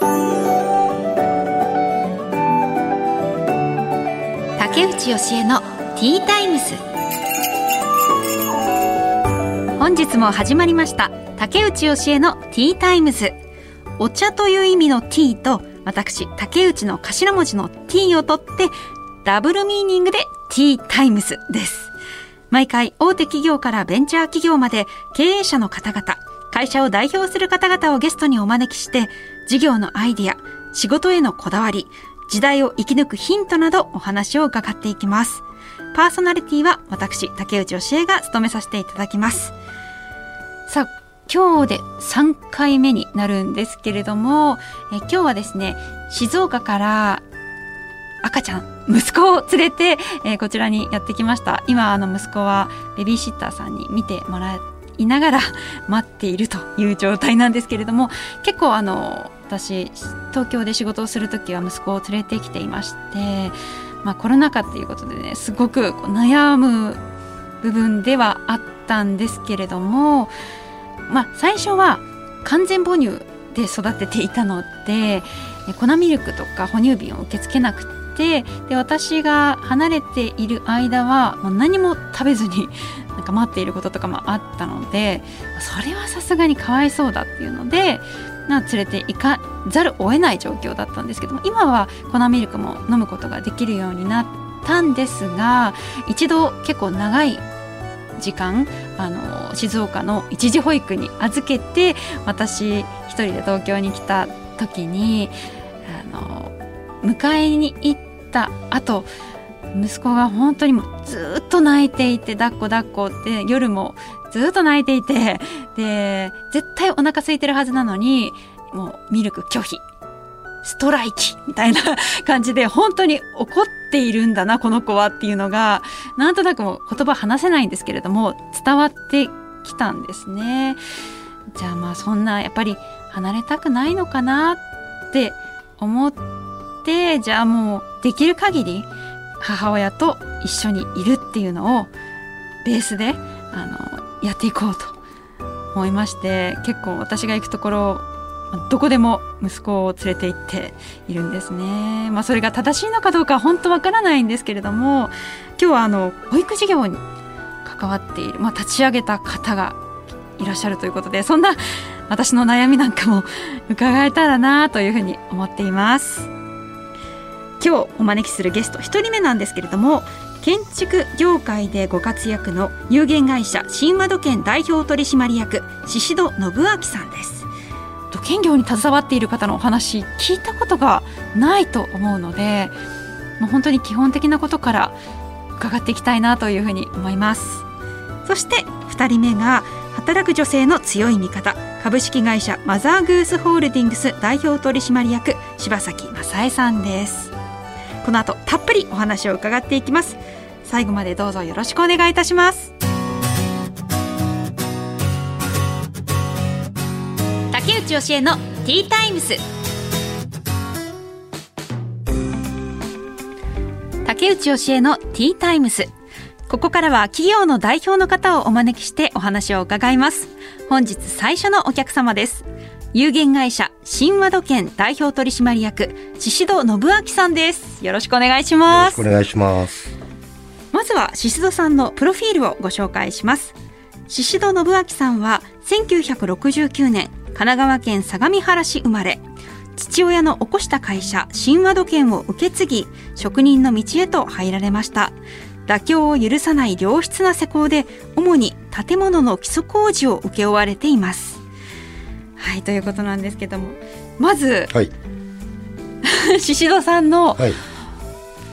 竹内由恵の T-Times。本日も始まりました。竹内由恵の T-Times お茶という意味の Tea と私竹内の頭文字の T を取ってダブルミーニングで T-Times です。毎回大手企業からベンチャー企業まで経営者の方々会社を代表する方々をゲストにお招きして事業のアイディア仕事へのこだわり時代を生き抜くヒントなどお話を伺っていきます。パーソナリティは私竹内教えが務めさせていただきます。さあ今日で3回目になるんですけれどもえ今日はですね静岡から赤ちゃん息子を連れて、えー、こちらにやってきました。今あの息子はベビーシッターさんに見てもらいながら待っているという状態なんですけれども結構あの私東京で仕事をする時は息子を連れてきていまして、まあ、コロナ禍っていうことでねすごく悩む部分ではあったんですけれどもまあ、最初は完全母乳で育てていたので粉ミルクとか哺乳瓶を受け付けなくてで私が離れている間はもう何も食べずになんか待っていることとかもあったのでそれはさすがにかわいそうだっていうのでな連れて行かざるを得ない状況だったんですけども今は粉ミルクも飲むことができるようになったんですが一度結構長い時間あの静岡の一時保育に預けて私一人で東京に来た時にあの迎えに行った後息子が本当にもずっと泣いていて抱っこ抱っこって夜もずっと泣いていてで絶対お腹空いてるはずなのにもうミルク拒否ストライキみたいな感じで本当に怒っているんだなこの子はっていうのがなんとなくも言葉話せないんですけれども伝わってきたんですね。じゃあまあそんなやっぱり離れたくないのかなって思ってじゃあもうできる限り母親と一緒にいるっていうのをベースであのやっていこうと思いまして結構私が行くところどこでも息子を連れて行っているんですね。まあ、それが正しいのかどうか本当わからないんですけれども今日はあの保育事業に関わっている、まあ、立ち上げた方がいらっしゃるということでそんな私の悩みなんかも 伺えたらなというふうに思っています。今日お招きするゲスト1人目なんですけれども建築業界でご活躍の有限会社新和土建代表取締役宍戸信明さんです。土建業に携わっている方のお話聞いたことがないと思うのでもう本当に基本的なことから伺っていきたいなというふうに思います。そして2人目が働く女性の強い味方株式会社マザーグースホールディングス代表取締役柴崎正恵さんですこの後たっぷりお話を伺っていきます。最後までどうぞよろしくお願いいたします。竹内義恵のティータイムス竹内義恵のティータイムスここからは企業の代表の方をお招きしてお話を伺います。本日最初のお客様です。有限会社新和土建代表取締役宍戸信明さんです。よろしくお願いします。お願いします。まずは宍戸さんのプロフィールをご紹介します。宍戸信明さんは1969年神奈川県相模原市生まれ。父親の起こした会社神話土建を受け継ぎ職人の道へと入られました。妥協を許さない良質な施工で主に建物の基礎工事を請け負われていますはいということなんですけども。まず、はい、宍戸さんの、はい。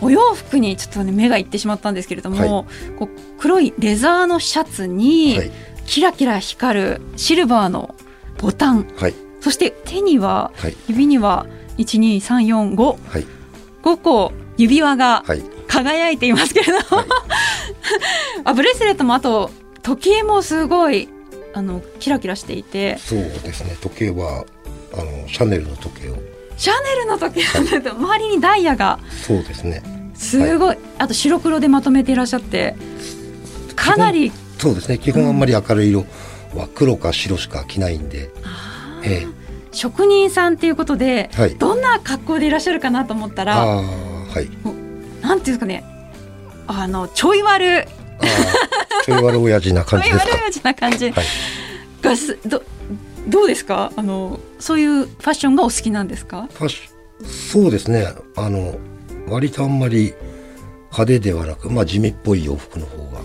お洋服にちょっとね目がいってしまったんですけれども、はい、こう黒いレザーのシャツに、キラキラ光るシルバーのボタン、はい、そして手には、はい、指には12345、はい、5個指輪が輝いていますけれども、はい、あブレスレットもあと時計もすごいあのキラキラしていて。そうですね。時計はあのシャネルの時計を。シャネルの時計なんだ。と、周りにダイヤが。そうですね。すごい、あと白黒でまとめていらっしゃって。かなり。そうですね。基本あんまり明るい色、うんは黒か白しか着ないんで、ええ、職人さんっていうことで、はい。どんな格好でいらっしゃるかなと思ったらああはい。なんていうんですかね。あのちょい悪あーちょい悪親父な感じですか？悪いな感じ。はい。がすどどうですか？あのそういうファッションがお好きなんですか？ファッシそうですね。あの割とあんまり派手ではなくまあ地味っぽい洋服の方が。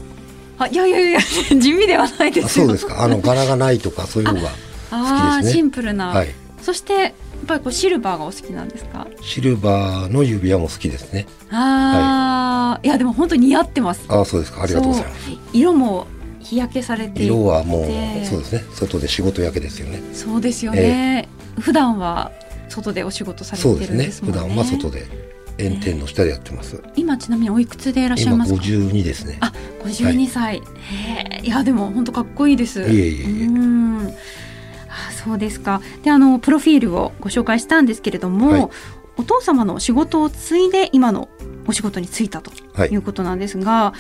あいやいやいや 地味ではないであすよ。そうですか。あの柄がないとかそういう方が好きですね。シンプルな、はい。そしてぱりこうシルバーがお好きなんですか？シルバーの指輪も好きですね。ああ、い、やでも本当に似合ってます。ああそうですか。ありがとうございます。色も日焼けされていて。色はもうでそうですね。外で仕事焼けですよね。そうですよね、普段は外でお仕事されてそうですね。るんですもんね。普段は外で炎天の下でやってます。今ちなみにおいくつでいらっしゃい今ますか？52ですね。あ52歳、へえいやでも本当かっこいいです。いえいえいえ。うんあそうですか。であのプロフィールをご紹介したんですけれども、はい。お父様の仕事を継いで今のお仕事に就いたとはい。いうことなんですが、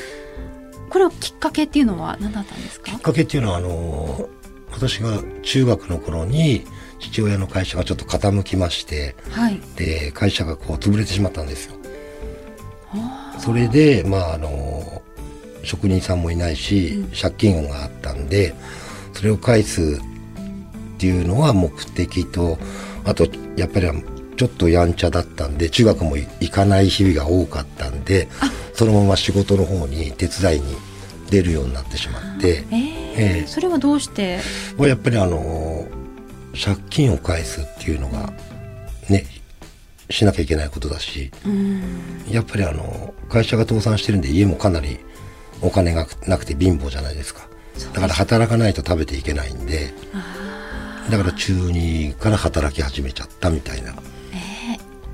これはきっかけっていうのは何だったんですか？きっかけっていうのはあの私が中学の頃に父親の会社がちょっと傾きましてはい。で会社がこう潰れてしまったんですよ。それでまああの職人さんもいないし、借金があったんでそれを返すっていうのは目的とあとやっぱりちょっとやんちゃだったんで中学も行かない日々が多かったんでそのまま仕事の方に手伝いに出るようになってしまってえーええ。それはどうして？まあやっぱりあの借金を返すっていうのがねしなきゃいけないことだしうん。やっぱりあの会社が倒産してるんで家もかなりお金がなくて貧乏じゃないですか。だから働かないと食べていけないんでだから中2から働き始めちゃったみたいな。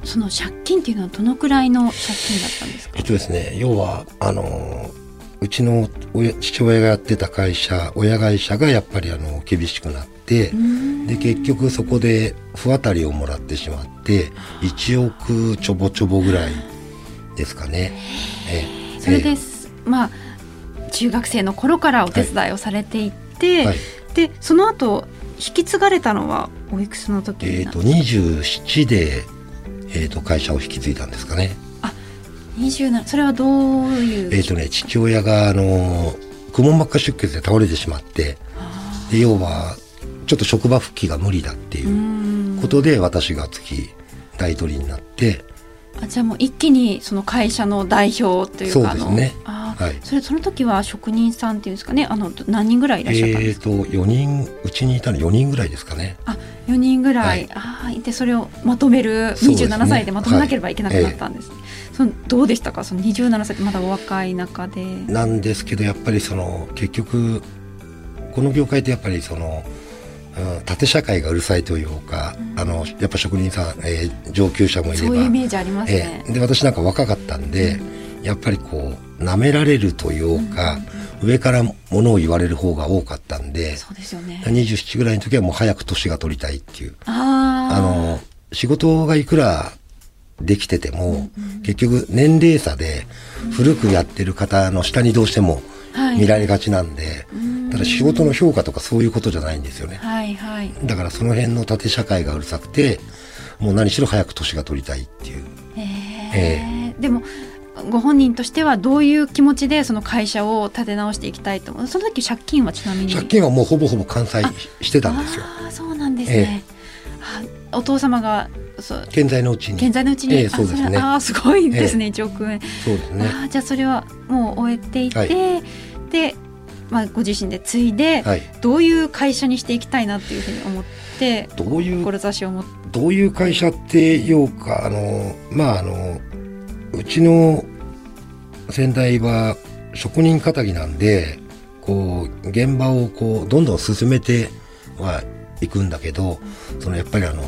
その借金っていうのはどのくらいの借金だったんですか？えっとですね要はあのうちの親父親がやってた会社親会社がやっぱりあの厳しくなってで結局そこで不当たりをもらってしまって1億ちょぼちょぼぐらいですかね。ええ。それです、まあ中学生の頃からお手伝いをされていって、はい。でその後引き継がれたのはおいくつの時えっ、になと27で、えー、と会社を引き継いだんですかね。27それはどういう、えっ、とね父親があのくも膜下出血で倒れてしまってで要はちょっと職場復帰が無理だっていううんことで私が次大取りになってあじゃあもう一気にその会社の代表というかそうですね。あはい。それその時は職人さんっていうんですかねあのど何人ぐらいいらっしゃったんですか、えっと4人うちにいたの4人ぐらいですかね。あ4人ぐらい、はい。ああいてそれをまとめるそうですね。27歳でまとめなければいけなくなったんです、そのどうでしたか？その27歳ってまだお若い中で。なんですけどやっぱりその結局この業界ってやっぱりその、うん、縦社会がうるさいというか、あのやっぱ職人さん、えー上級者もいれば。そういうイメージありますね。え、え。で私なんか若かったんで、やっぱりこう舐められるというか、上からものを言われる方が多かったんでそうですよね。27ぐらいの時はもう早く年が取りたいっていう。ああの仕事がいくらできてても、結局年齢差で古くやってる方の下にどうしてもはい見られがちなんで、ただ仕事の評価とかそういうことじゃないんですよね。はいはい。だからその辺の縦社会がうるさくて、もう何しろ早く年が取りたいっていう。えーでもご本人としてはどういう気持ちでその会社を立て直していきたいと思う？その時借金はちなみに？借金はもうほぼほぼ完済してたんですよ。ああそうなんですね、あお父様が健在のうちに。現在のうちに、ええそうですね。あすごいですね、1億円、そうですね。ああじゃあそれはもう終えていて、はい。で、まあ、ご自身で継いで、はい。どういう会社にしていきたいなっていうふうに思ってどういう志を持って。どういう会社っていうか、あの、まあ、あの、うちの先代は職人仇なんで、こう、現場をこう、どんどん進めてはいくんだけど、そのやっぱりあの、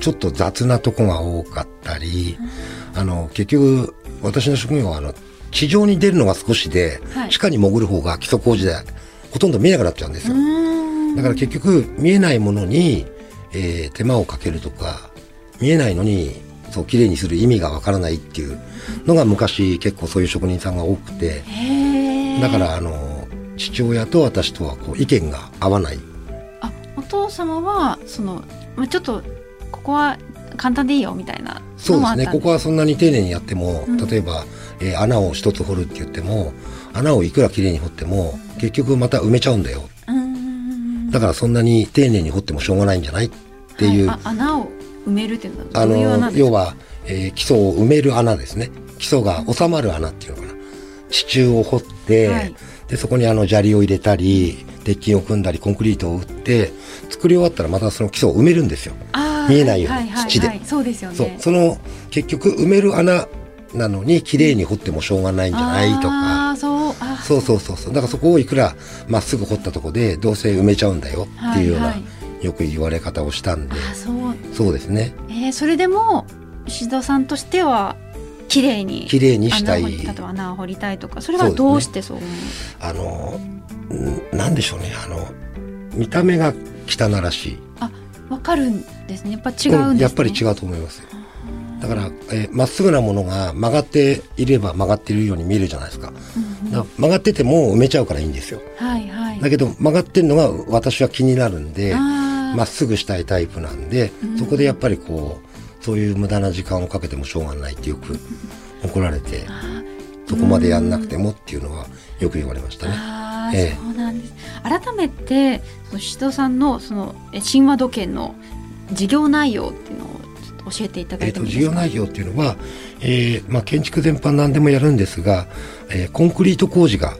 ちょっと雑なとこが多かったり、あの、結局、私の職業はあの、地上に出るのが少しで、はい。地下に潜る方が基礎工事でほとんど見えなくなっちゃうんですよ。だから結局見えないものに、えー手間をかけるとか見えないのにそう綺麗にする意味がわからないっていうのが昔結構そういう職人さんが多くてだからあの父親と私とはこう意見が合わない。あお父様はその、まあ、ちょっとここは簡単でいいよみたいなそうですね。ここはそんなに丁寧にやっても、うん。例えば、えー穴を一つ掘るって言っても穴をいくらきれいに掘っても結局また埋めちゃうんだよ。だからそんなに丁寧に掘ってもしょうがないんじゃないっていう、はい。あ穴を埋めるっていうのはあどういう穴のですか？要は、えー基礎を埋める穴ですね。基礎が収まる穴っていうのかな。地中を掘って、はい。でそこにあの砂利を入れたり鉄筋を組んだりコンクリートを打って作り終わったらまたその基礎を埋めるんですよ。あー見えないように土で。はいそうですよね。その結局埋める穴なのに綺麗に掘ってもしょうがないんじゃないとか。そう。あそうそうそうだからそこをいくらまっすぐ掘ったとこでどうせ埋めちゃうんだよっていうような、はいはよく言われ方をしたんで。あそう。そうですね。えー、それでも石戸さんとしては綺麗に綺麗にしたい。穴を掘り例えば穴を掘りたいとかそれはどうしてそう思うあのんなんでしょうね。あの見た目が汚らしいあわかるんですね。やっぱ違うんですね、やっぱり違うと思いますだからえーまっすぐなものが曲がっていれば曲がっているように見えるじゃないですか。うんうん。だから曲がってても埋めちゃうからいいんですよ。はいはい。だけど曲がってるのが私は気になるんでまっすぐしたいタイプなんでうん。そこでやっぱりこうそういう無駄な時間をかけてもしょうがないってよく怒られてあそこまでやんなくてもっていうのはよく言われましたね。ええ。そうなんです。改めてその石戸さんのそのえ神話土建の事業内容っていうのをちょっと教えていただえー、といてもいいですか、事業内容っていうのは、えーまあ、建築全般何でもやるんですが、えーコンクリート工事が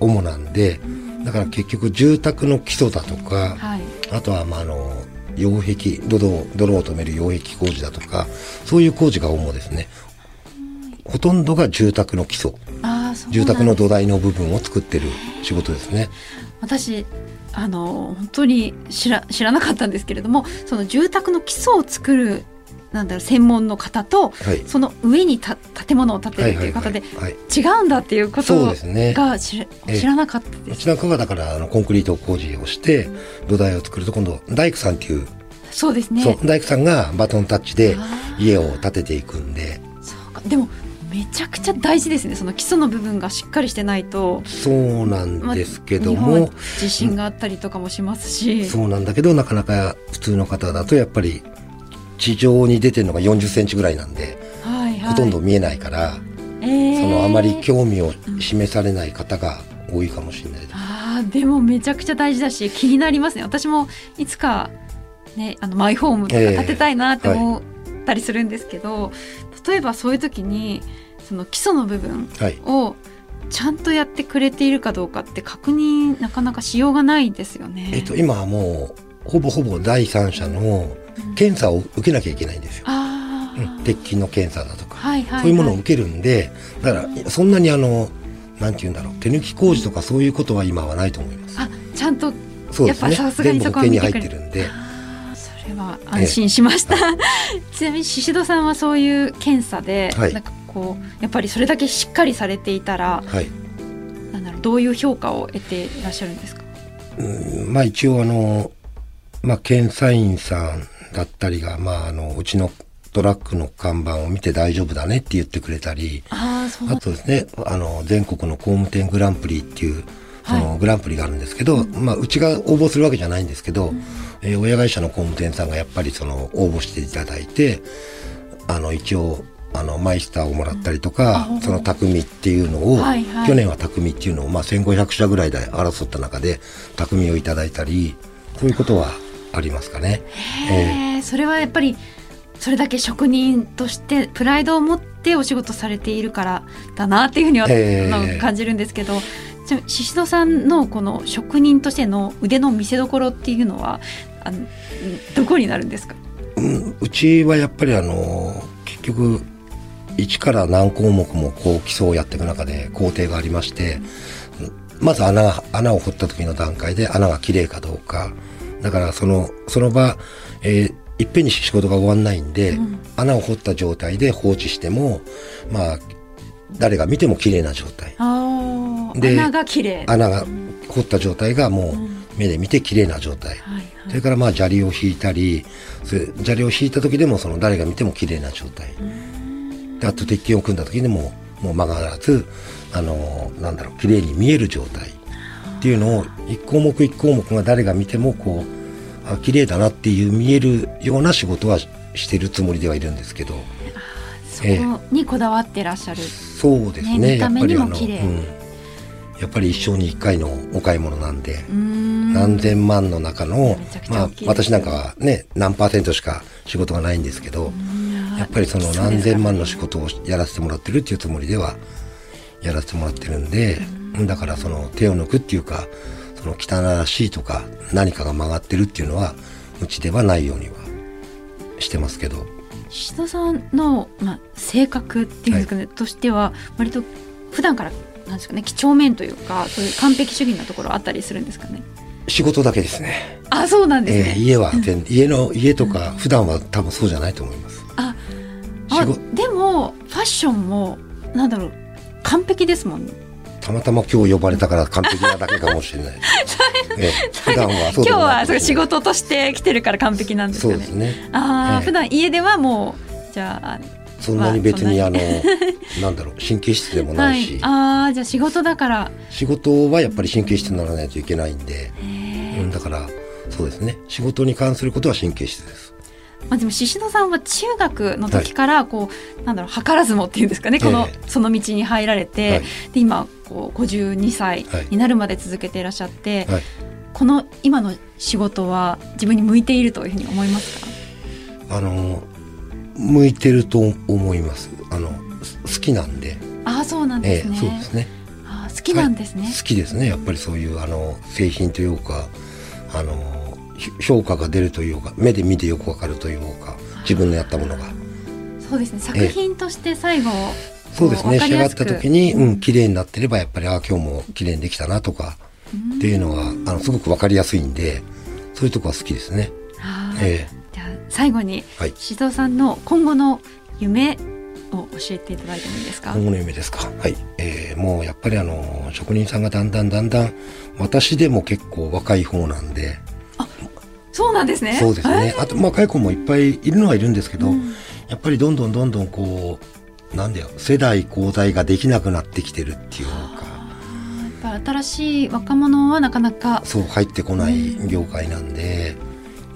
主なんでだから結局住宅の基礎だとかはい。あとはまああの擁壁泥を泥を止める擁壁工事だとかそういう工事が主ですね。ほとんどが住宅の基礎住宅の土台の部分を作ってる仕事ですね。私あの本当に知ら知らなかったんですけれどもその住宅の基礎を作るなんだろう専門の方とはい。その上にた建物を建てるっていう方ではい、違うんだっていうことですね。が知らええ。知らなかったです。うちなんかはだからあのコンクリート工事をして土台を作ると今度大工さんっていうそうですね。そう大工さんがバトンタッチであ家を建てていくんで。そうか。でもめちゃくちゃ大事ですね。その基礎の部分がしっかりしてないと、そうなんまあですけど日本はも、地震があったりとかもしますし、そうなんだけどなかなか普通の方だとやっぱり地上に出てるのが40センチぐらいなんで、はいはい、ほとんど見えないから、えー。そのあまり興味を示されない方が多いかもしれないです。あーでもめちゃくちゃ大事だし気になりますね。私もいつか、ね、あのマイホームとかええ。建てたいなって思ったりするんですけど、例えばそういう時にその基礎の部分はい。をちゃんとやってくれているかどうかって確認なかなかしようがないですよね。えっと今はもうほぼほぼ第三者の検査を受けなきゃいけないんですよ。うん鉄筋の検査だとか、はいはいはい、そういうものを受けるんで、だからそんなにあのなんて言うんだろう手抜き工事とかそういうことは今はないと思います。あちゃんとそうですねやっぱさすがに全部保険に入ってるんで。れは安心しました、ちなみに宍戸さんはそういう検査で、はい。なんかこうやっぱりそれだけしっかりされていたらはい。なんだろうどういう評価を得ていらっしゃるんですか？うんまあ一応あの、まあ検査員さんだったりが、まああの、うちのトラックの看板を見て大丈夫だねって言ってくれたり、あとですね、あの、全国の工務店グランプリっていう、そのグランプリがあるんですけど、まあうちが応募するわけじゃないんですけど、えー親会社の工務店さんがやっぱりその応募していただいて、あの一応、あの、マイスターをもらったりとか、うんあその匠っていうのを、はいはい。去年は匠っていうのを、まあ1500社ぐらいで争った中で、匠をいただいたり、そういうことはありますかね。えへえそれはやっぱりそれだけ職人としてプライドを持ってお仕事されているからだなっていうふうには、へえまあ感じるんですけど宍戸さんのこの職人としての腕の見せ所っていうのはあのどこになるんですか？うんうちはやっぱりあの、結局、1から何項目もこう基礎をやっていく中で工程がありまして、まず穴が、穴を掘った時の段階で穴が綺麗かどうか。だからその、その場、えーいっぺんに仕事が終わんないんで、うん穴を掘った状態で放置しても、まあ、誰が見ても綺麗な状態。で穴が綺麗穴が掘った状態がもううん目で見て綺麗な状態。はいそれからまあ砂利を引いたり、砂利を引いた時でもその誰が見ても綺麗な状態。であと鉄筋を組んだ時でももう曲がらず、あのなんだろう、綺麗に見える状態。っていうのを一項目一項目が誰が見てもこう、あ綺麗だなっていう見えるような仕事はしてるつもりではいるんですけど。そこにこだわってらっしゃる、そうですね。見た目にも綺麗。うん、やっぱり一生に一回のお買い物なんで、何千万の中のまあ私なんかはね何パーセントしか仕事がないんですけど、やっぱりその何千万の仕事をやらせてもらってるっていうつもりではやらせてもらってるんで、だからその手を抜くっていうかその汚らしいとか何かが曲がってるっていうのはうちではないようにはしてますけど。石田さんの、まあ、性格っていうんですかね、としては割と普段からなんですかね几帳面というかそういう完璧主義なところあったりするんですかね？仕事だけですね。あそうなんですね、えー家は全家の家とか普段は多分そうじゃないと思います。ああ仕事。でもファッションもなんだろう完璧ですもんね。たまたま今日呼ばれたから完璧なだけかもしれない。ええ普段は今日はそう仕事として来てるから完璧なんですかね。そうですね。ああ、ええ。普段家ではもうじゃあそんなに別にまああのなんだろう神経質でもはないし、い。ああじゃあ仕事だから。仕事はやっぱり神経質にならないといけないんで、うん、だからそうですね。仕事に関することは神経質です。まあ、でも宍戸さんは中学の時からこう、なんだろう図らずもっていうんですかね。この、ええその道に入られて、はい。で今こう52歳はい。になるまで続けていらっしゃって、はい。この今の仕事は自分に向いているというふうに思いますか？あの向いてると思います。あのす好きなんで、ああそうなんですね,、ええそうですね。あー好きなんですね、好きですね。やっぱりそういうあの製品というかあのひ評価が出るというか目で見てよくわかるというか自分のやったものが。そうですね。作品として最後、そうですね。仕上がった時にうん綺麗になってればやっぱりあ今日も綺麗にできたなとかっていうのはあのすごくわかりやすいんでそういうとこは好きですね。えじゃあ最後にはい。宍戸さんの今後の夢を教えていただいてもいいですか、今後の夢ですか？はい。えーもうやっぱりあの職人さんがだんだんだんだん私でも結構若い方なんで。そうなんですね。そうですね。あと、まあ、若い子もいっぱいいるのはいるんですけど、うん。やっぱりどんどんどんどんこう、なんだよ、世代交代ができなくなってきてるっていうか、やっぱ新しい若者はなかなかそう入ってこない業界なんで、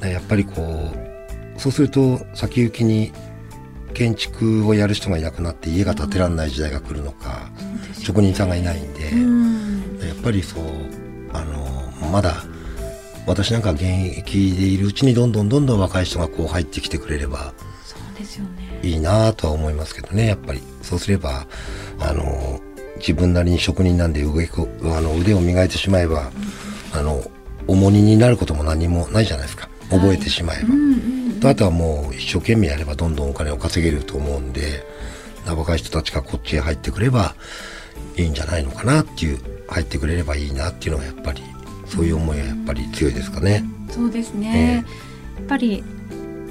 やっぱりこう、そうすると先行きに建築をやる人がいなくなって家が建てられない時代が来るのか、職人さんがいないんで、うんやっぱりそう、あの、まだ、私なんか現役でいるうちにどんどんどんどん若い人がこう入ってきてくれればそうですよねいいなとは思いますけどね、やっぱり。そうすれば、あの、自分なりに職人なんで腕こあの腕を磨いてしまえば、あの、重荷になることも何もないじゃないですか。覚えてしまえば。うんうんとあとはもう一生懸命やればどんどんお金を稼げると思うんで、若い人たちがこっちへ入ってくればいいんじゃないのかなっていう、入ってくれればいいなっていうのがやっぱり、そういう思いはやっぱり強いですかね。そうですね、やっぱり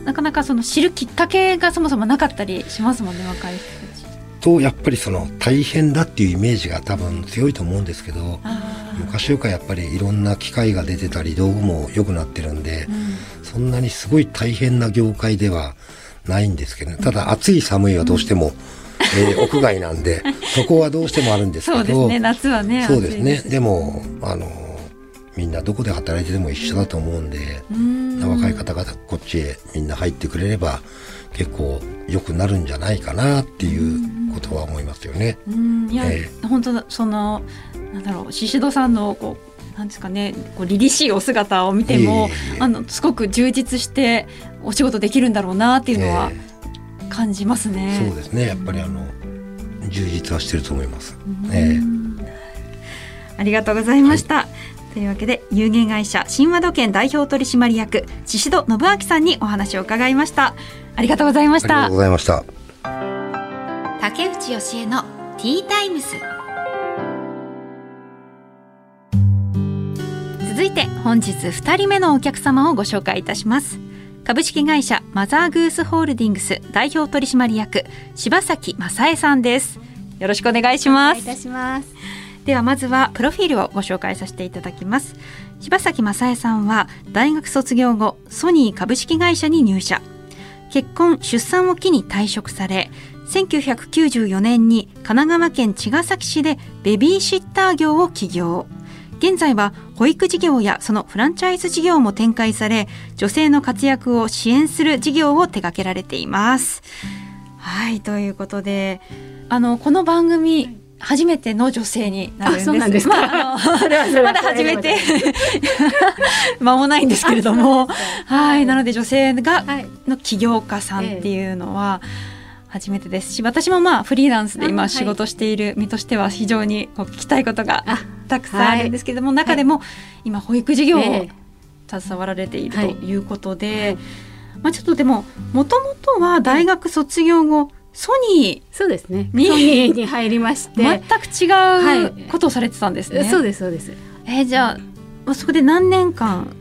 なかなかその知るきっかけがそもそもなかったりしますもんね若い人たち。と、やっぱりその大変だっていうイメージが多分強いと思うんですけど、あ昔よりかやっぱりいろんな機械が出てたり道具も良くなってるんで、ーうんそんなにすごい大変な業界ではないんですけどね。ただ暑い寒いはどうしても、えー屋外なんで、そこはどうしてもあるんですけど、そうですね夏はねそうですね。でも、あの、みんなどこで働いてても一緒だと思うんで、うん。若い方々こっちへみんな入ってくれれば結構良くなるんじゃないかなっていうことは思いますよね。うん。いや、え。本当だそのなんだろう宍戸さんのこうなんですかねこう凛々しいお姿を見てもいえいえいえあのすごく充実してお仕事できるんだろうなっていうのはえ感じますね。そうですね。やっぱりあの、充実はしてると思います。うんえありがとうございました。というわけで有限会社神話土建代表取締役宍戸信明さんにお話を伺いました。ありがとうございましたありがとう。ございました。竹内義恵のティータイムス続いて本日2人目のお客様をご紹介いたします。株式会社マザーグースホールディングス代表取締役柴崎正恵さんです。よろしくお願いします。お願いいたします。ではまずはプロフィールをご紹介させていただきます。柴崎正恵さんは大学卒業後ソニー株式会社に入社。結婚出産を機に退職され1994年に神奈川県茅ヶ崎市でベビーシッター業を起業現現在は保育事業やそのフランチャイズ事業も展開され女性の活躍を支援する事業を手掛けられています。はいということであのこの番組、初めての女性になるんです。あそうなんですか？ままだ始めて。間もないんですけれども、はい、なので女性がはい。の起業家さんっていうのは初めてです。し、私もまあフリーランスで今仕事している身としては非常にこう聞きたいことがあたくさんあるんですけれども、中でも今保育事業をえ携わられているはい。ということで、はい。まあちょっとでももともとは大学卒業後ソニそうですね。にソニーに入りまして、ー全く違うことをされてたんですね。そうですそうです。えーじゃあまあそこで何年間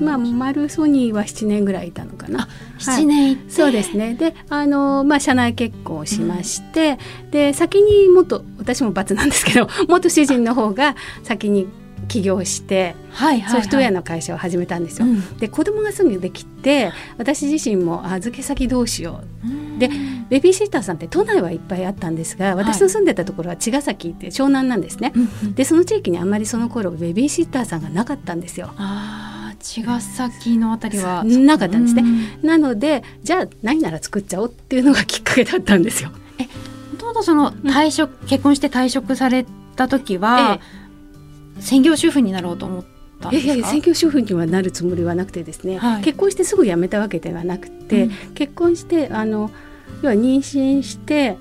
まあ丸ソニーは7年ぐらいいたのかな。7年いて、そうですね。で、あのまあ社内結婚をしまして、で先に元私も罰なんですけど、元主人の方が先に起業してはいはいはい、ソフトウェアの会社を始めたんですよ。うんで子供がすぐできて私自身も預け先どうしよううんでベビーシッターさんって都内はいっぱいあったんですが私の住んでたところは茅ヶ崎って湘南なんですね。うんうんでその地域にあんまりその頃ベビーシッターさんがなかったんですよ。茅ヶ崎のあたりは。なかったんですね。うなのでじゃあ何なら作っちゃおうっていうのがきっかけだったんですよ。もともとその退職、結婚して退職された時は、専業主婦になろうと思ったんですか？いやいや専業主婦にはなるつもりはなくてですね、はい。結婚してすぐ辞めたわけではなくて、うん。結婚してあの要は妊娠して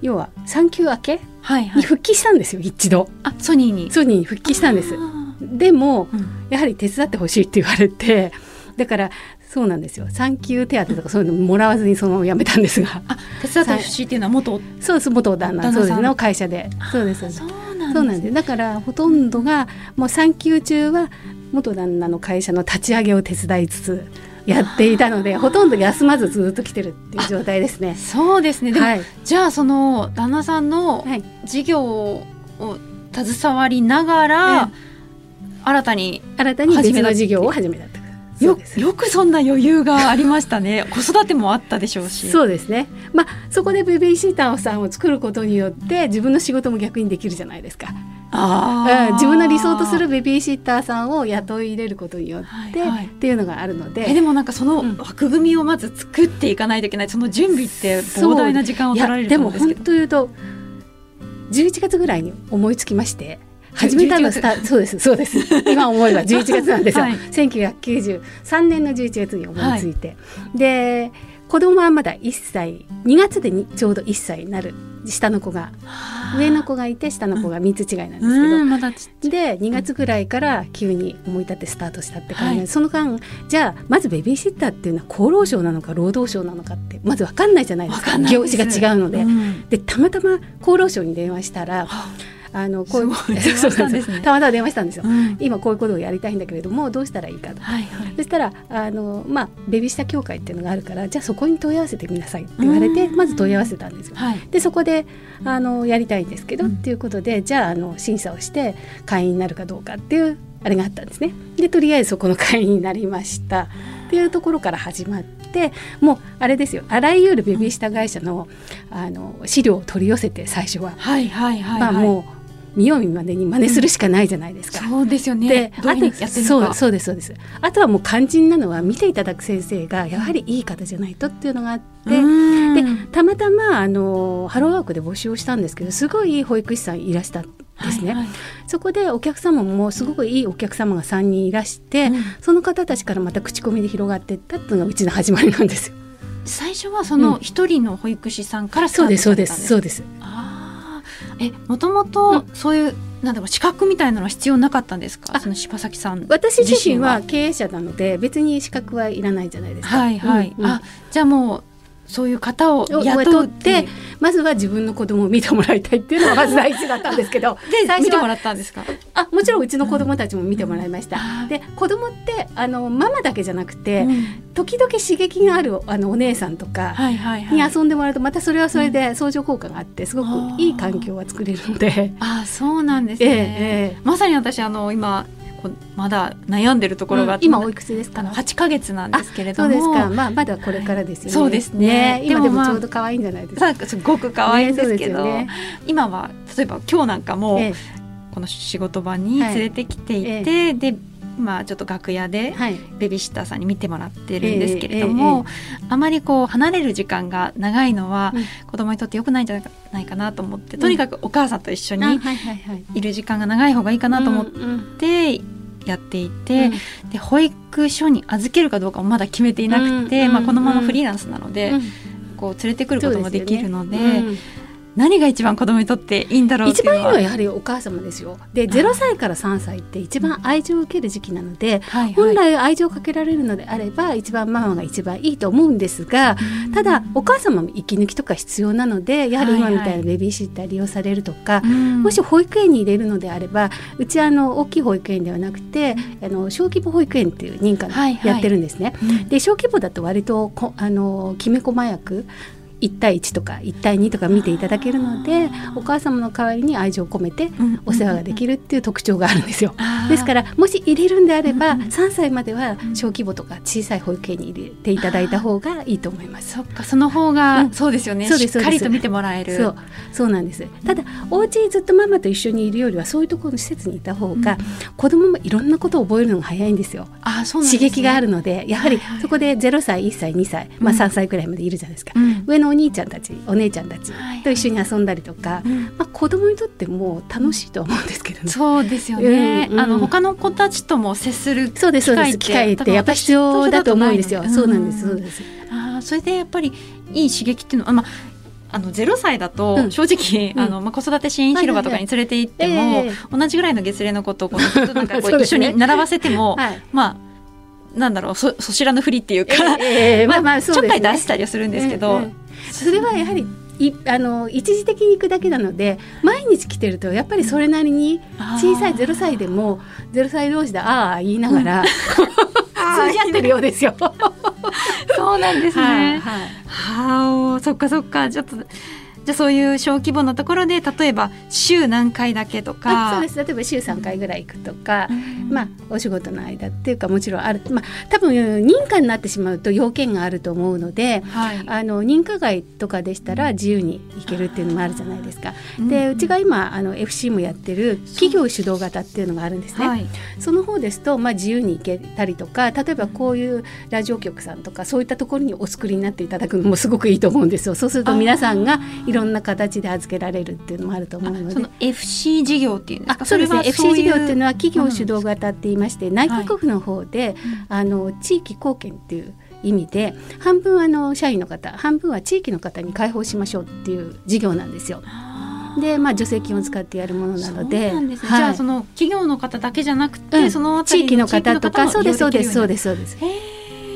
要は産休明けはいはい。に復帰したんですよ、一度。あソニーに。ソニーに復帰したんですでもうん。やはり手伝ってほしいって言われてだからそうなんですよ。産休手当とかそういうのもらわずにそのまま辞めたんですが。あ手伝ってほしいっていうのは元そうです。元旦那の会社で。そうです。あそうなんそうなんです。だからほとんどがもう産休中は元旦那の会社の立ち上げを手伝いつつやっていたのでほとんど休まずずっと来てるっていう状態ですね。そうですね。でも、はい、じゃあその旦那さんのはい、事業を携わりながら、新たに新たに別の事業を始めたと。そうよよくそんな余裕がありましたね。子育てもあったでしょうし。そうですね。まあそこでベビーシーターさんを作ることによって自分の仕事も逆にできるじゃないですか。あー。うん自分の理想とするベビーシッターさんを雇い入れることによって、はいはい。っていうのがあるので。えでもなんかそのうん。枠組みをまず作っていかないといけないその準備って膨大な時間をい取られると思うんですけど。当言うと11月ぐらいに思いつきまして始めたのはスタそうですそうです。今思えば11月なんですよ、はい。1993年の11月に思いついて、で子供はまだ1歳。2月でにちょうど1歳になる。下の子が。上の子がいて下の子が3つ違いなんですけど、うんまで2月ぐらいから急に思い立ってスタートしたって感じで、はい。その間じゃあまずベビーシッターっていうのは厚労省なのか労働省なのかってまず分かんないじゃないですか。業種が違うので。うん。でたまたま厚労省に電話したらあの こうたんですね。たまたま電話したんですよ。うん。今こういうことをやりたいんだけれどもどうしたらいいかと。はいはい。そしたらあの、まあ、ベビーシッター協会っていうのがあるからじゃあそこに問い合わせてみなさいって言われてうん。まず問い合わせたんですよ。はい。でそこであのやりたいんですけど、うん。っていうことでじゃああの審査をして会員になるかどうかっていうあれがあったんですね。でとりあえずそこの会員になりました。っていうところから始まってもうあれですよ。あらゆるベビーシッター会社のあの資料を取り寄せて最初は、はいはいはい。まあもう見よう見まねに真似するしかないじゃないですか。そうですよねで、どういうふうにやってるのかそうそうですそうです。あとはもう肝心なのは見ていただく先生がやはりいい方じゃないとっていうのがあって、うんでたまたまあのハローワークで募集をしたんですけどすごいいい保育士さんいらしたんですね。はいはいそこでお客様もすごくいいお客様が3人いらして、うんその方たちからまた口コミで広がっていったっていうのがうちの始まりなんですよ。最初はそうの一人の保育士さんからスタートそうですそうでされたんすそうです。あーえもともとそういう、なんだろう資格みたいなのは必要なかったんですか？あその柴崎さん。私自身は経営者なので別に資格はいらないじゃないですか。はいはい、うんうん。あじゃあもうそういう方をを雇雇って。てまずは自分の子供を見てもらいたいっていうのが まず第一だったんですけどで最初は見てもらったんですか？あもちろんうちの子供たちも見てもらいました。うんで子供ってあのママだけじゃなくて、うん。時々刺激があるあのお姉さんとかに遊んでもらうとまたそれはそれで相乗効果があってすごくいい環境は作れるので。あそうなんですええね、え。まさに私あの今まだ悩んでるところがあって、今おいくつですか？あの8ヶ月なんですけれども。そうですか、まあ、まだこれからですよね。そうですね。今ででもちょうど可愛いんじゃないですか？さすごく可愛いんですけど、ね今は例えば今日なんかも、ええ。この仕事場に連れてきていて、はいでまあちょっと楽屋ではい。ベビーシッターさんに見てもらってるんですけれども、あまりこう離れる時間が長いのはうん。子供にとって良くないんじゃないかなと思って、とにかくお母さんと一緒にいる時間が長い方がいいかなと思ってやっていて、で保育所に預けるかどうかもまだ決めていなくて、うんまあ、このままフリーランスなので、うん。こう連れてくることもできるので何が一番子供にとっていいんだろうって一番いいのははやはりお母様ですよ。で0歳から3歳って一番愛情を受ける時期なので、はいはい。本来愛情をかけられるのであれば一番ママが一番いいと思うんですがただお母様も息抜きとか必要なのでやはり今みたいなベビーシッター利用されるとか、うん。もし保育園に入れるのであればうちはあの大きい保育園ではなくてあの小規模保育園っていう認可やってるんですね。うん。で小規模だと割とこあのきめ細やく1対1とか1対2とか見ていただけるのでお母様の代わりに愛情を込めてうんお世話ができるっていう特徴があるんですよ。ですからもし入れるんであればうんうん3歳までは小規模とか小さい保育園に入れていただいた方がいいと思います。そっかその方が、うん。そうですよね。しっかりと見てもらえる。そう。そうなんです。ただお家にずっとママと一緒にいるよりはそういうところの施設にいた方が、子供もいろんなことを覚えるのが早いんですよ。あそうなん刺激があるのでやはりそこで0歳1歳2歳、まあ、うん。3歳くらいまでいるじゃないですか、うん。上のお兄ちゃんたちお姉ちゃんたちはいと一緒に遊んだりとか、うん。まあ、子供にとっても楽しいと思うんですけどね。そうですよね、うんうん。あの他の子たちとも接するそうですそうです。機会ってやっぱ必要だと思うんですよ。そうなんですそうです。あーそれでやっぱりいい刺激っていうのは、まあ、あの0歳だとうん。正直、うん。あのまあ、子育て支援広場とかに連れて行っても、同じぐらいの月齢の子とこのずっとなんかこ そう一緒に並ばせても、はい。まあなんだろうそそちらのふりっていうか、ええまあまあそうですね。ちょっかい出したりはするんですけど、うんうんそれはやはりいあの一時的に行くだけなので毎日来てるとやっぱりそれなりに小さい0歳でも0歳同士でああ言いながら、通じ合ってるようですよ。そうなんですね。はいはいはあ、そっかそっか。ちょっとじゃあそういう小規模のところで例えば週何回だけとあか、そうです例えば週3回ぐらい行くとか、うんまあ、お仕事の間っていうかもちろんある、まあ、多分認可になってしまうと要件があると思うのではい。あの認可外とかでしたら自由に行けるっていうのもあるじゃないですか。うんでうちが今あの FC もやってる企業主導型っていうのがあるんですね。はい。その方ですと、まあ、自由に行けたりとか例えばこういうラジオ局さんとかそういったところにお作りになっていただくのもすごくいいと思うんですよ。そうすると皆さんがいろんな形で預けられるっていうのもあると思うので。その。FC 事業っていうんですか？あそうですね。FC 事業っていうのはん企業主導型って言いまして、内閣府の方で、あの地域貢献っていう意味で半分あの社員の方半分は地域の方に開放しましょうっていう事業なんですよ。でまあ助成金を使ってやるものなのでね。はい。じゃあその企業の方だけじゃなくて、うん。その地域の方とかもそうですそうですそう利ですそうです。っ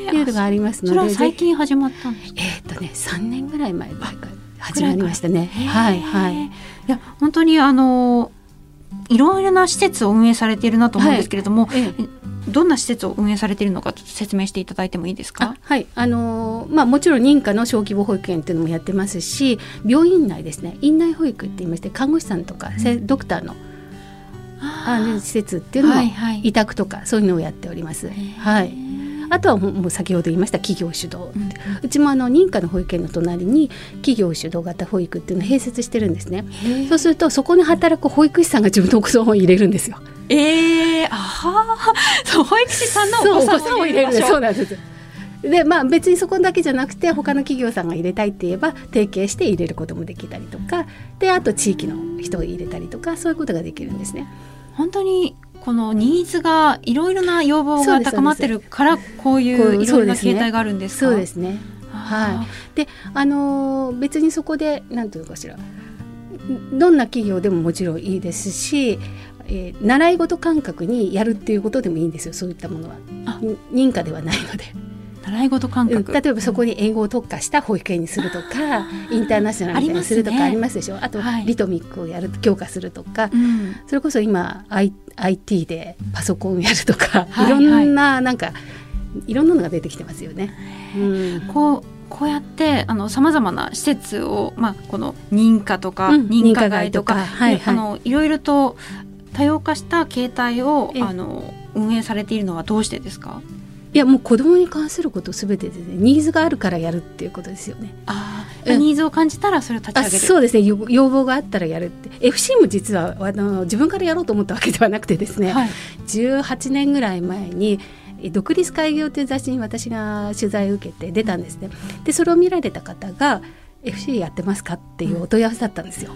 ていうのがありますのでそれは最ぜ近始まったんですか？えーっとね3年ぐらい前ぐらい始まりましたね。はい。はい。い。や本当にあのいろいろな施設を運営されているなと思うんですけれども、ええ。どんな施設を運営されているのかちょっと説明していただいてもいいですか？あ。はい。あのーまあ、もちろん認可の小規模保育園っていうのもやってますし病院内ですね。院内保育って言いまして看護師さんとか、せドクターのあの施設っていうのも、はいはい。委託とかそういうのをやっております。はい、あとはもう先ほど言いました企業主導、うんうちもあの認可の保育園の隣に企業主導型保育っていうのを併設してるんですね。そうするとそこに働く保育士さんが自分のお子さんを入れるんですよ。ええー、あはー そう保育士さんのお子さんを入れるそうなんです。でまあ別にそこだけじゃなくて他の企業さんが入れたいって言えば提携して入れることもできたりとかであと地域の人を入れたりとかそういうことができるんですね。本当にこのニーズがいろいろな要望が高まってるからこういこうういろいろな形態があるんですか？そうですね。あはい。であのー別にそこで何ていうのかしらどんな企業でももちろんいいですし、えー習い事感覚にやるっていうことでもいいんですよそういったものはあ認可ではないので。ー習い事感うん。覚。例えばそこに英語を特化した保育園にするとかインターナショナルにするとかありますでしょ？あとはい。リトミックをやる強化するとか、うん。それこそ今 IT でパソコンやるとか、はいい。ろんななんかいろんなのが出てきてますよね。うん。こうこうやってあのさまざまな施設を、まあ、この認可とか、うん。認可外とかはいはい。あのいろいろと多様化した形態をええ。あの運営されているのはどうしてですか？いやもう子供に関することすべてで、ね、ニーズがあるからやるっていうことですよね。あうん、ニーズを感じたらそれを立ち上げるそうですね要望があったらやるって FC も実はあの自分からやろうと思ったわけではなくてですね、はい、18年ぐらい前に独立開業という雑誌に私が取材を受けて出たんですね。でそれを見られた方が FC やってますかっていうお問い合わせだったんですよ。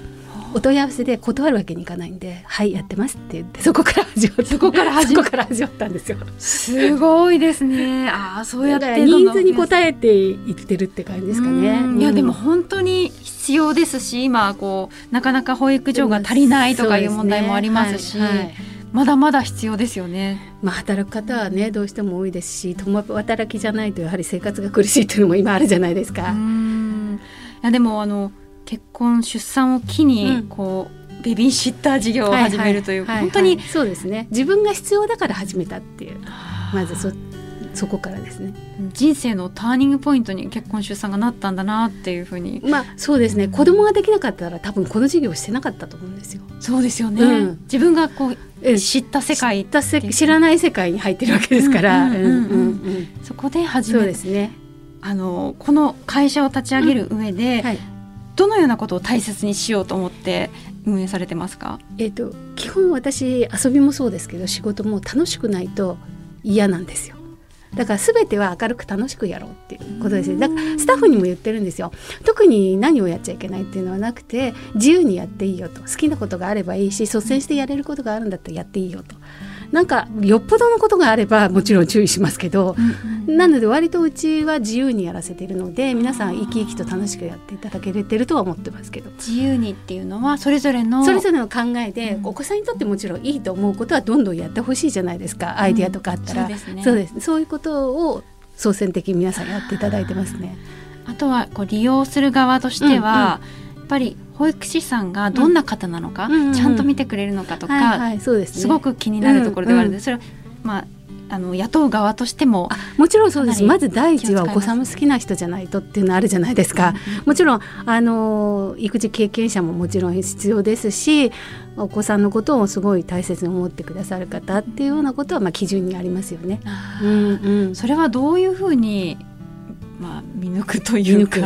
お問い合わせで断るわけにいかないんで「はいやってます」って言ってそこから始まったそこから始まったんですよ。すごいですね。ああそうやってニーズに応えていってるって感じですかね。いやでも本当に必要ですし今こうなかなか保育所が足りないとかいう問題もありますし。まだまだ必要ですよね。まあ働く方はねどうしても多いですし、共働きじゃないとやはり生活が苦しいというのも今あるじゃないですか。いやでもあの結婚出産を機にこう、うん、ベビーシッター事業を始めるという、はいはい、本当に、はい。はい、そうですね。自分が必要だから始めたっていうまずそそこからですね。人生のターニングポイントに結婚出産がなったんだなっていうふうに。まあそうですね。子供ができなかったら多分この事業してなかったと思うんですよ。そうですよね、うん、自分がこう知った世界知った知らない世界に入ってるわけですから。そこで始めそうですね。あのこの会社を立ち上げる上で、うん。はい、どのようなことを大切にしようと思って運営されてますか、えーと、基本私遊びもそうですけど仕事も楽しくないと嫌なんですよ。だから全ては明るく楽しくやろうっていうことですだからスタッフにも言ってるんですよ。特に何をやっちゃいけないっていうのはなくて自由にやっていいよと。好きなことがあればいいし率先してやれることがあるんだったらやっていいよと。なんかよっぽどのことがあればもちろん注意しますけど、うんうん、なので割とうちは自由にやらせているので皆さん生き生きと楽しくやっていただけてるとは思ってますけど。自由にっていうのはそれぞれのそれぞれの考えで、うん、お子さんにとってもちろんいいと思うことはどんどんやってほしいじゃないですか。アイディアとかあったら、うん、そうですね。そうです。そういうことを創選的に皆さんやっていただいてますね。あとはこう利用する側としては、うんうん、やっぱり保育士さんがどんな方なのか、うん、ちゃんと見てくれるのかとか、すごく気になるところではあるんです、うんうん、それはまああの雇う側としてももちろんそうです。まず第一はお子さんも好きな人じゃないとっていうのあるじゃないですか、うんうん、もちろんあの育児経験者ももちろん必要ですしお子さんのことをすごい大切に思ってくださる方っていうようなことはまあ基準にありますよね。うんうん、それはどういうふうにまあ見抜くというか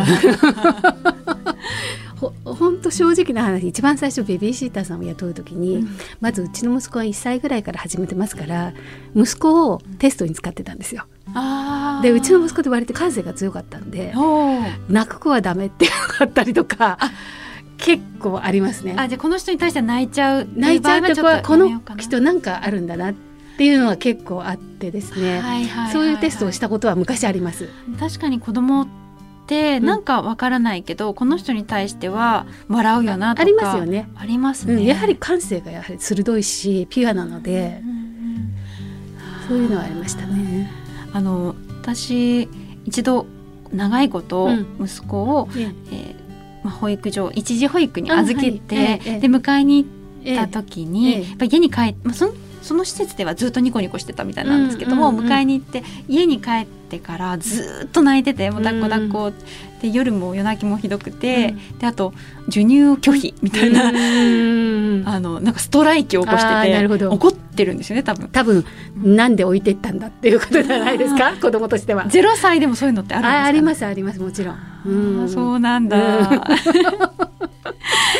本当正直な話一番最初ベビーシッターさんを雇う時に、うん、まずうちの息子は1歳ぐらいから始めてますから息子をテストに使ってたんですよ。でうちの息子って割と感性が強かったんで泣く子はダメってあったりとか。結構ありますね。あじゃこの人に対しては泣いちゃう泣いちゃうとこの人なんかあるんだなっていうのは結構あってですね、そういうテストをしたことは昔あります。確かに子供ってなんかわからないけど、うん、この人に対しては笑うよなとかありますよね。ありますね、うん、やはり感性がやはり鋭いしピュアなので、うんうん、そういうのはありましたね。あの私一度長いこと息子を、うん、えー、まあ、保育所一時保育に預けて、はいええ、で迎えに行った時に、え、やっぱ家に帰って、まあ、そのその施設ではずっとニコニコしてたみたいなんですけども、うんうんうん、迎えに行って家に帰ってからずっと泣いててもう抱っこ抱っこ、で夜も夜泣きもひどくて、うん、であと授乳拒否みたいな、あのなんかストライキを起こしててなるほど。怒ってるんですよね多分。多分なんで置いていったんだっていうことじゃないですか 子供としては。ゼロ歳でもそういうのってあるんですか、ありますありますもちろん、うん、そうなんだ、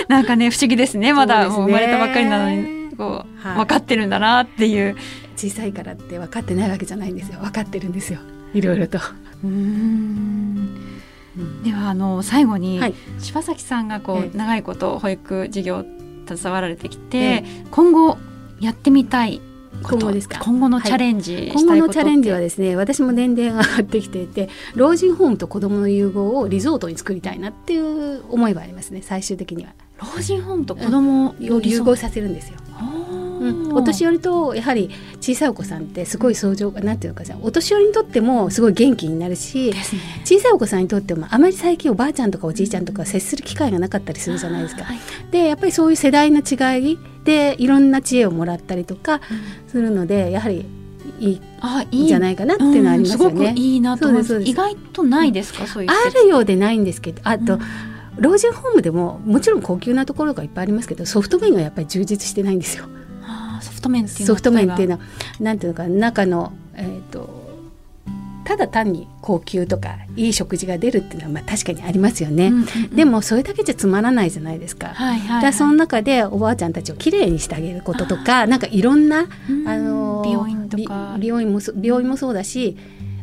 なんかね不思議ですね。まだもう生まれたばっかりなのに。こう、はい、分かってるんだなっていう。小さいからって分かってないわけじゃないんですよ。分かってるんですよ。いろいろと。うん。ではあの最後に、はい、柴崎さんがこう、ええ、長いこと保育事業携わられてきて、え、今後やってみたい今後ですか？今後のチャレンジ、はい、今後のチャレンジはですね私も年齢が上がってきていて老人ホームと子どもの融合をリゾートに作りたいなっていう思いはありますね最終的には。老人ホームと子供を融合させるんですよ。うん、お年寄りとやはり小さいお子さんってすごい相乗なんていうかお年寄りにとってもすごい元気になるし、ね、小さいお子さんにとってもあまり最近おばあちゃんとかおじいちゃんとか接する機会がなかったりするじゃないですか。はい、でやっぱりそういう世代の違いでいろんな知恵をもらったりとかするので、やはりいいんじゃないかなっていうのはありますよね。うん、いいなと思います。意外とないですか、そういうあるようでないんですけどあと、うん老人ホームでももちろん高級なところがいっぱいありますけどソフト面がやっぱり充実してないんですよ。ソフト面っていうソフト面っていうのはなんていうのか中の、えーと、ただ単に高級とかいい食事が出るっていうのはまあ確かにありますよね、うんうんうん。でもそれだけじゃつまらないじゃないですか。はいはい、だからその中でおばあちゃんたちをきれいにしてあげることとかなんかいろんなうん。あの美容院とか。び美容院もそ病院もそうだし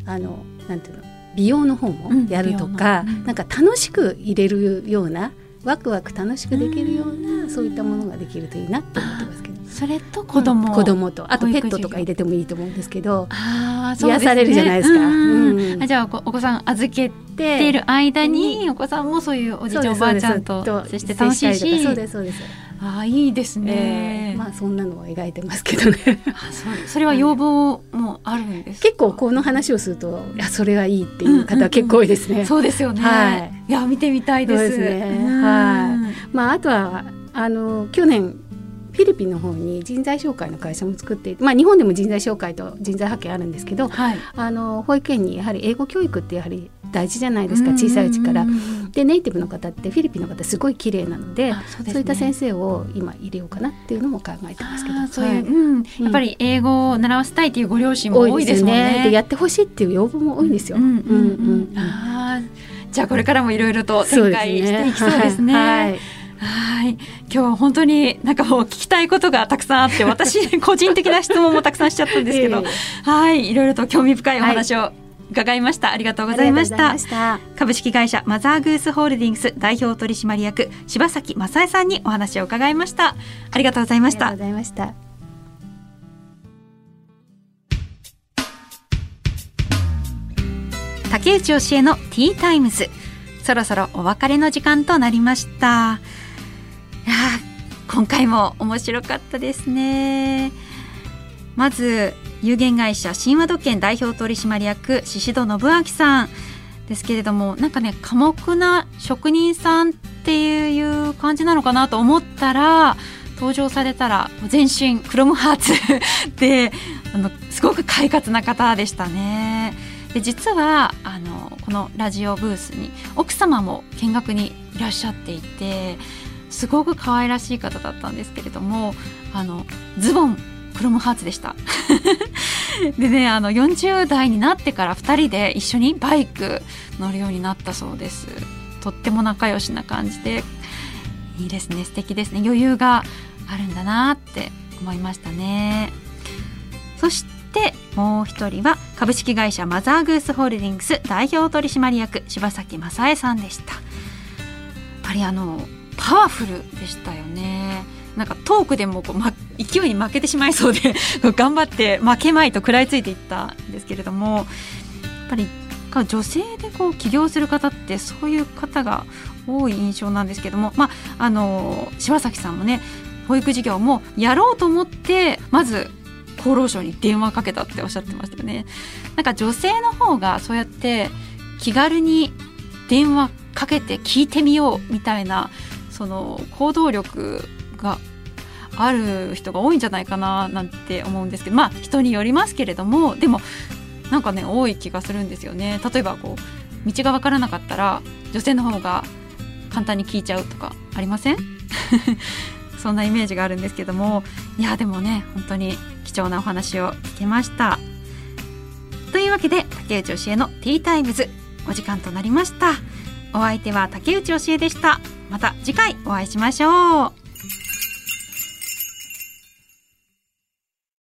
あのなんていうの美容の方もやるとか、うん。なんか楽しく入れるようなワクワク楽しくできるような、そういったものができるといいなって思ってますけど。それと子供、子供と。あとペットとか入れてもいいと思うんですけど。あね。癒されるじゃないですか。うん。うん。うんあじゃあおお子さん預けている間にお子さんもそういうおじいちゃんおばあちゃんと接して楽しいし。そうですそうです、あーいいですえね、ーまあそんなのを描いてますけどね。あそうそれは要望もあるんですか？結構この話をするといやそれはいいっていう方結構多いですね、そうですよね、はい。いや見てみたいです。ね。うん。はまあ、あとはあの去年フィリピンの方に人材紹介の会社も作っていて、まあ、日本でも人材紹介と人材派遣あるんですけどはい。あの保育園にやはり英語教育ってやはり大事じゃないですか小さいうちから。でネイティブの方ってフィリピンの方すごい綺麗なのでね。そういった先生を今入れようかなっていうのも考えてますけど。そういう、はい。うん、やっぱり英語を習わせたいっていうご両親も多いですもんね。でやってほしいっていう要望も多いんですよ。じゃあこれからもいろいろと展開していきそうですね。はい。今日は本当になんかもう聞きたいことがたくさんあって私 個人的な質問もたくさんしちゃったんですけど、えはい。いろいろと興味深いお話を伺いました、ありがとうございました。ありがとうございました。株式会社マザーグースホールディングス代表取締役柴崎正恵さんにお話を伺いました。ありがとうございました。ありがとうございました。竹内教えのティータイムズ。そろそろお別れの時間となりましたいやー今回も面白かったですねまず有限会社神話土建代表取締役宍戸信明さんですけれどもなんかね寡黙な職人さんっていう感じなのかなと思ったら登場されたら全身クロムハーツ であのすごく快活な方でしたね。で実はあのこのラジオブースに奥様も見学にいらっしゃっていてすごく可愛らしい方だったんですけれどもあのズボンクロムハーツでした。でねあの40代になってから2人で一緒にバイク乗るようになったそうです。とっても仲良しな感じでいいですね素敵ですね。余裕があるんだなって思いましたね。そしてもう一人は株式会社マザーグースホールディングス代表取締役柴崎正恵さんでした。やっぱりあのパワフルでしたよねなんかトークでもこう、ま、勢いに負けてしまいそうで 頑張って負けまいと食らいついていったんですけれどもやっぱり女性でこう起業する方ってそういう方が多い印象なんですけども、まあ、あの柴崎さんもね保育事業もやろうと思ってまず厚労省に電話かけたっておっしゃってましたよね。なんか女性の方がそうやって気軽に電話かけて聞いてみようみたいなその行動力がある人が多いんじゃないかななんて思うんですけどまあ人によりますけれどもでもなんかね多い気がするんですよね。例えばこう道が分からなかったら女性の方が簡単に聞いちゃうとかありません？そんなイメージがあるんですけども。いやでもね本当に貴重なお話を聞けました。というわけで竹内教えのティータイムズお時間となりました。お相手は竹内教えでした。また次回お会いしましょう。